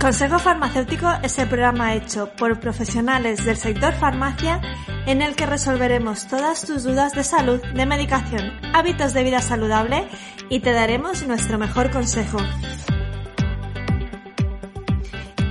Consejo Farmacéutico es el programa hecho por profesionales del sector farmacia en el que resolveremos todas tus dudas de salud, de medicación, hábitos de vida saludable y te daremos nuestro mejor consejo.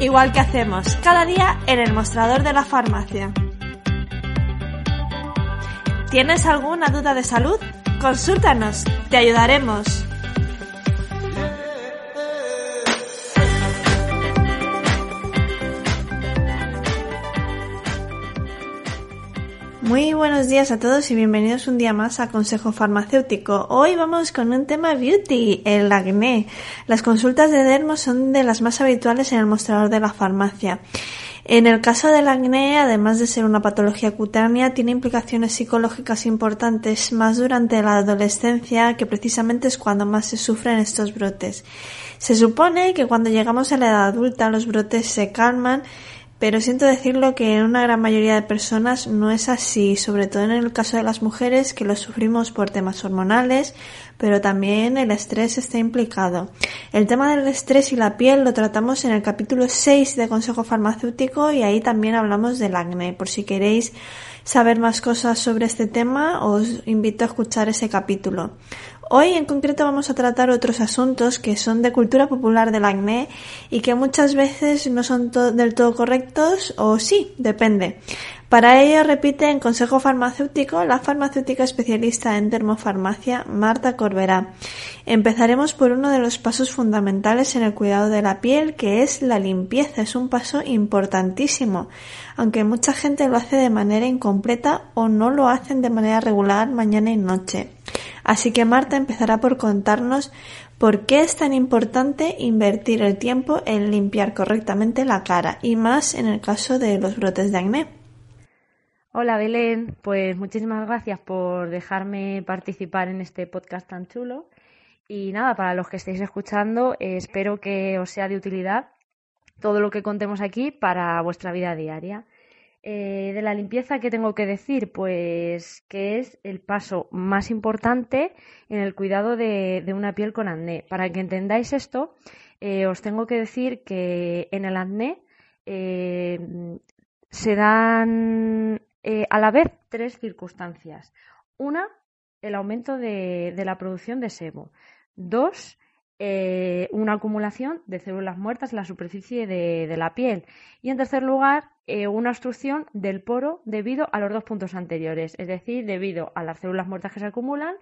Igual que hacemos cada día en el mostrador de la farmacia. ¿Tienes alguna duda de salud? Consúltanos, te ayudaremos. Muy buenos días a todos y bienvenidos un día más a Consejo Farmacéutico. Hoy vamos con un tema beauty, el acné. Las consultas de dermo son de las más habituales en el mostrador de la farmacia. En el caso del acné, además de ser una patología cutánea, tiene implicaciones psicológicas importantes más durante la adolescencia, que precisamente es cuando más se sufren estos brotes. Se supone que cuando llegamos a la edad adulta los brotes se calman pero siento decirlo que en una gran mayoría de personas no es así, sobre todo en el caso de las mujeres que lo sufrimos por temas hormonales, pero también el estrés está implicado. El tema del estrés y la piel lo tratamos en el capítulo 6 de Consejo Farmacéutico y ahí también hablamos del acné. Por si queréis saber más cosas sobre este tema, os invito a escuchar ese capítulo. Hoy en concreto vamos a tratar otros asuntos que son de cultura popular del acné y que muchas veces no son del todo correctos o sí, depende. Para ello repite en Consejo Farmacéutico la farmacéutica especialista en termofarmacia Marta Corberá. Empezaremos por uno de los pasos fundamentales en el cuidado de la piel que es la limpieza. Es un paso importantísimo, aunque mucha gente lo hace de manera incompleta o no lo hacen de manera regular mañana y noche. Así que Marta empezará por contarnos por qué es tan importante invertir el tiempo en limpiar correctamente la cara y más en el caso de los brotes de acné. Hola Belén, pues muchísimas gracias por dejarme participar en este podcast tan chulo. Y nada, para los que estéis escuchando, eh, espero que os sea de utilidad todo lo que contemos aquí para vuestra vida diaria. Eh, de la limpieza, ¿qué tengo que decir? Pues que es el paso más importante en el cuidado de, una piel con acné. Para que entendáis esto, eh, os tengo que decir que en el acné eh, se dan a la vez tres circunstancias. Una, el aumento de, de la producción de sebo. Dos, eh, una acumulación de células muertas en la superficie de, la piel. Y en tercer lugar, eh, una obstrucción del poro debido a los dos puntos anteriores, es decir, debido a las células muertas que se acumulan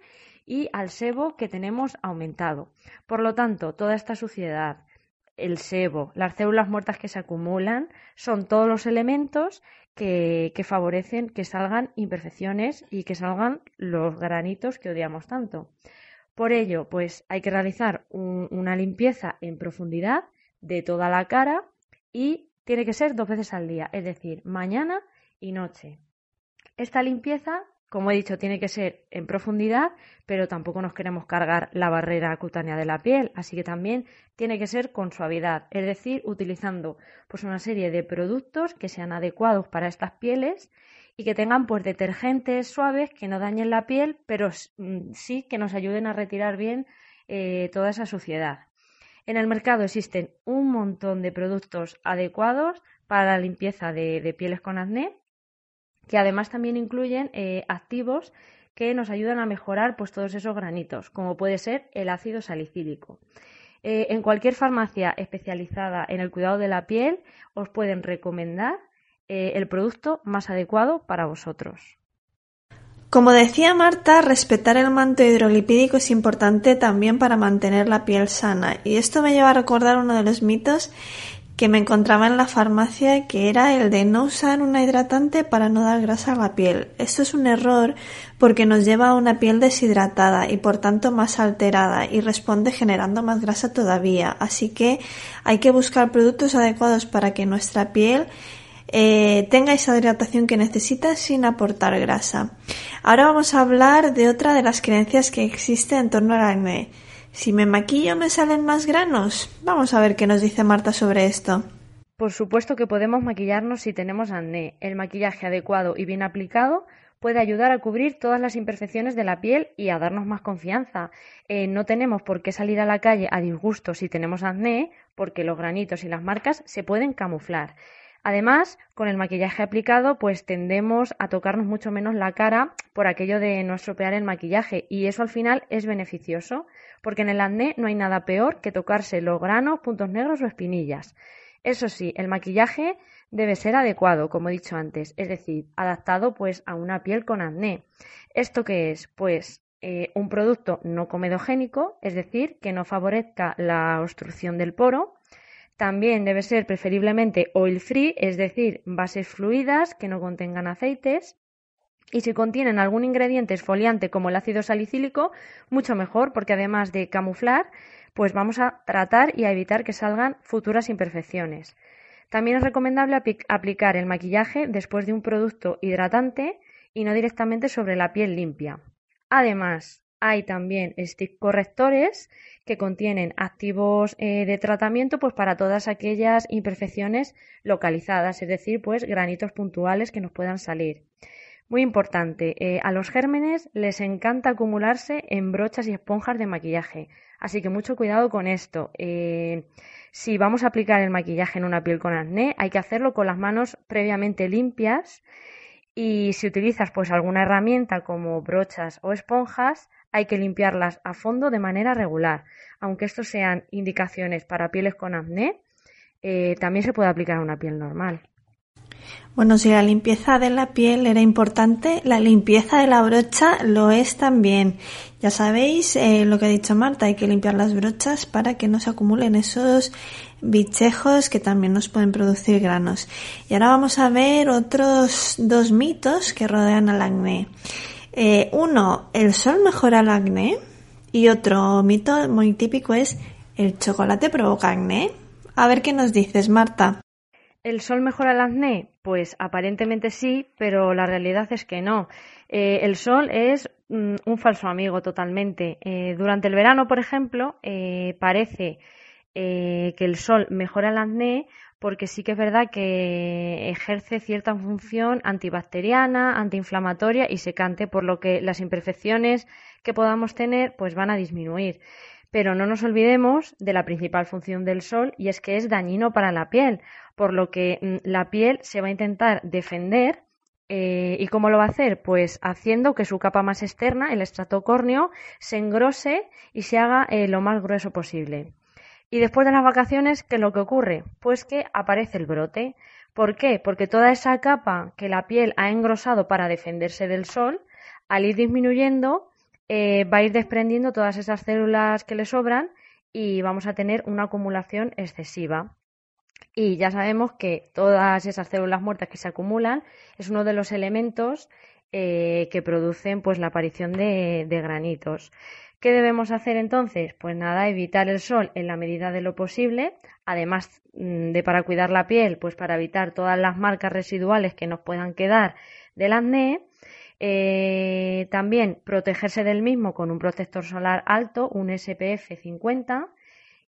y al sebo que tenemos aumentado. Por lo tanto, toda esta suciedad, el sebo, las células muertas que se acumulan, son todos los elementos que, que, favorecen que salgan imperfecciones y que salgan los granitos que odiamos tanto. Por ello, pues hay que realizar una limpieza en profundidad de toda la cara y tiene que ser dos veces al día, es decir, mañana y noche. Esta limpieza, como he dicho, tiene que ser en profundidad, pero tampoco nos queremos cargar la barrera cutánea de la piel, así que también tiene que ser con suavidad, es decir, utilizando pues una serie de productos que sean adecuados para estas pieles y que tengan pues detergentes suaves que no dañen la piel, pero mm, sí que nos ayuden a retirar bien eh, toda esa suciedad. En el mercado existen un montón de productos adecuados para la limpieza de, pieles con acné, que además también incluyen eh, activos que nos ayudan a mejorar pues, todos esos granitos, como puede ser el ácido salicílico. Eh, en cualquier farmacia especializada en el cuidado de la piel os pueden recomendar eh, el producto más adecuado para vosotros. Como decía Marta, respetar el manto hidrolipídico es importante también para mantener la piel sana. Y esto me lleva a recordar uno de los mitos que me encontraba en la farmacia, que era el de no usar una hidratante para no dar grasa a la piel. Esto es un error porque nos lleva a una piel deshidratada y por tanto más alterada y responde generando más grasa todavía. Así que hay que buscar productos adecuados para que nuestra piel eh, tenga esa hidratación que necesita sin aportar grasa. Ahora vamos a hablar de otra de las creencias que existe en torno al acné. Si me maquillo me salen más granos. Vamos a ver qué nos dice Marta sobre esto. Por supuesto que podemos maquillarnos si tenemos acné. El maquillaje adecuado y bien aplicado puede ayudar a cubrir todas las imperfecciones de la piel y a darnos más confianza. Eh, no tenemos por qué salir a la calle a disgusto si tenemos acné, porque los granitos y las marcas se pueden camuflar. Además, con el maquillaje aplicado, pues tendemos a tocarnos mucho menos la cara por aquello de no estropear el maquillaje y eso al final es beneficioso, porque en el acné no hay nada peor que tocarse los granos, puntos negros o espinillas. Eso sí, el maquillaje debe ser adecuado, como he dicho antes, es decir, adaptado pues a una piel con acné. ¿Esto qué es? Pues eh, un producto no comedogénico, es decir, que no favorezca la obstrucción del poro, también debe ser preferiblemente oil free, es decir, bases fluidas que no contengan aceites. Y si contienen algún ingrediente esfoliante como el ácido salicílico, mucho mejor, porque además de camuflar, pues vamos a tratar y a evitar que salgan futuras imperfecciones. También es recomendable aplicar el maquillaje después de un producto hidratante y no directamente sobre la piel limpia. Además, hay también stick correctores que contienen activos eh, de tratamiento pues para todas aquellas imperfecciones localizadas, es decir, pues granitos puntuales que nos puedan salir. Muy importante, eh, a los gérmenes les encanta acumularse en brochas y esponjas de maquillaje, así que mucho cuidado con esto. Eh, si vamos a aplicar el maquillaje en una piel con acné, hay que hacerlo con las manos previamente limpias y si utilizas pues alguna herramienta como brochas o esponjas, hay que limpiarlas a fondo de manera regular. Aunque estos sean indicaciones para pieles con acné, eh, también se puede aplicar a una piel normal. Bueno, si la limpieza de la piel era importante, la limpieza de la brocha lo es también. Ya sabéis eh, lo que ha dicho Marta, hay que limpiar las brochas para que no se acumulen esos bichejos que también nos pueden producir granos. Y ahora vamos a ver otros dos mitos que rodean al acné. Eh, uno, ¿el sol mejora el acné? Y otro mito muy típico es, ¿el chocolate provoca acné? A ver qué nos dices, Marta. ¿El sol mejora el acné? Pues aparentemente sí, pero la realidad es que no. Eh, el sol es mm, un falso amigo totalmente. Eh, durante el verano, por ejemplo, parece que el sol mejora el acné porque sí que es verdad que ejerce cierta función antibacteriana, antiinflamatoria y secante, por lo que las imperfecciones que podamos tener pues van a disminuir. Pero no nos olvidemos de la principal función del sol y es que es dañino para la piel, por lo que mm, la piel se va a intentar defender eh, ¿Y cómo lo va a hacer? Pues haciendo que su capa más externa, el estrato córneo, se engrose y se haga eh, lo más grueso posible. Y después de las vacaciones, ¿qué es lo que ocurre? Pues que aparece el brote. ¿Por qué? Porque toda esa capa que la piel ha engrosado para defenderse del sol, al ir disminuyendo, eh, va a ir desprendiendo todas esas células que le sobran y vamos a tener una acumulación excesiva. Y ya sabemos que todas esas células muertas que se acumulan es uno de los elementos eh, que producen pues la aparición de, granitos. ¿Qué debemos hacer entonces? Pues nada, evitar el sol en la medida de lo posible, además mm, de para cuidar la piel, pues para evitar todas las marcas residuales que nos puedan quedar del acné eh, también protegerse del mismo con un protector solar alto, un SPF 50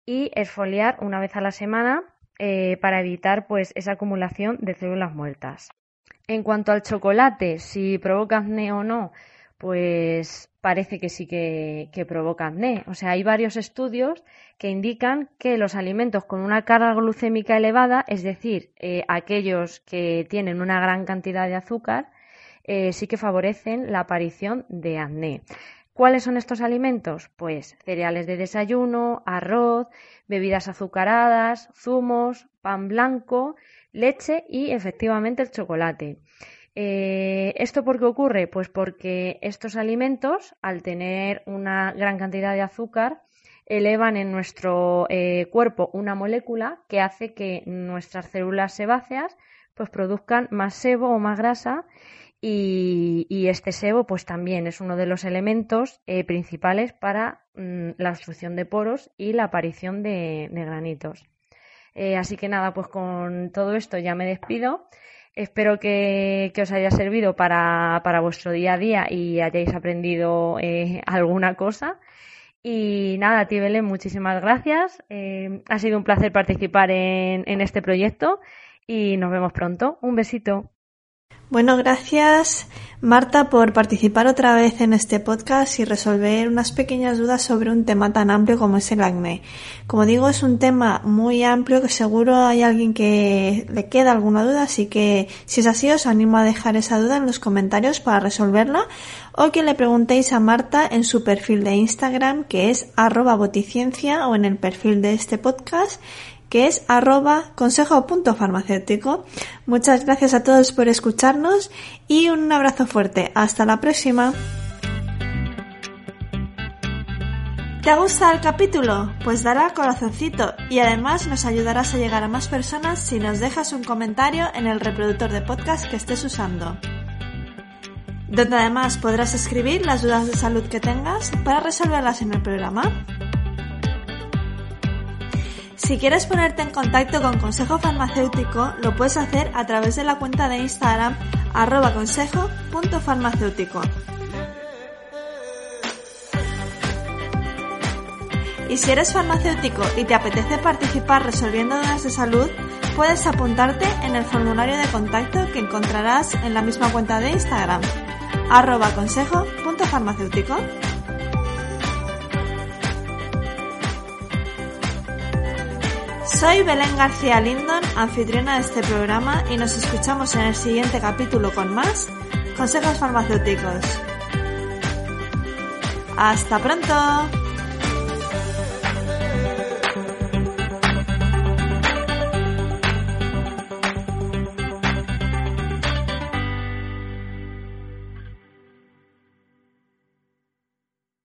y esfoliar una vez a la semana eh, para evitar pues esa acumulación de células muertas. En cuanto al chocolate, si provoca acné o no, pues parece que sí que, provoca acné. O sea, hay varios estudios que indican que los alimentos con una carga glucémica elevada, es decir, eh, aquellos que tienen una gran cantidad de azúcar, eh, sí que favorecen la aparición de acné. ¿Cuáles son estos alimentos? Pues cereales de desayuno, arroz, bebidas azucaradas, zumos, pan blanco, leche y efectivamente el chocolate. Eh, ¿Esto por qué ocurre? Pues porque estos alimentos, al tener una gran cantidad de azúcar, elevan en nuestro eh, cuerpo una molécula que hace que nuestras células sebáceas pues produzcan más sebo o más grasa y, este sebo, pues también es uno de los elementos eh, principales para mm, la obstrucción de poros y la aparición de, granitos. Eh, así que nada, pues con todo esto ya me despido. Espero que, os haya servido para, vuestro día a día y hayáis aprendido eh, alguna cosa. Y nada, ti muchísimas gracias. ha sido un placer participar en este proyecto y nos vemos pronto. Un besito. Bueno, gracias Marta por participar otra vez en este podcast y resolver unas pequeñas dudas sobre un tema tan amplio como es el acné. Como digo, es un tema muy amplio que seguro hay alguien que le queda alguna duda, así que si es así os animo a dejar esa duda en los comentarios para resolverla o que le preguntéis a Marta en su perfil de Instagram que es arroba boticiencia o en el perfil de este podcast que es arroba consejo.farmacéutico. Muchas gracias a todos por escucharnos y un abrazo fuerte. Hasta la próxima. ¿Te ha gustado el capítulo? Pues dale al corazoncito y además nos ayudarás a llegar a más personas si nos dejas un comentario en el reproductor de podcast que estés usando. Donde además podrás escribir las dudas de salud que tengas para resolverlas en el programa. Si quieres ponerte en contacto con Consejo Farmacéutico, lo puedes hacer a través de la cuenta de Instagram arroba consejo.farmacéutico. Y si eres farmacéutico y te apetece participar resolviendo dudas de salud, puedes apuntarte en el formulario de contacto que encontrarás en la misma cuenta de Instagram, arroba consejo.farmacéutico. Soy Belén García Lindon, anfitriona de este programa, y nos escuchamos en el siguiente capítulo con más consejos farmacéuticos. ¡Hasta pronto!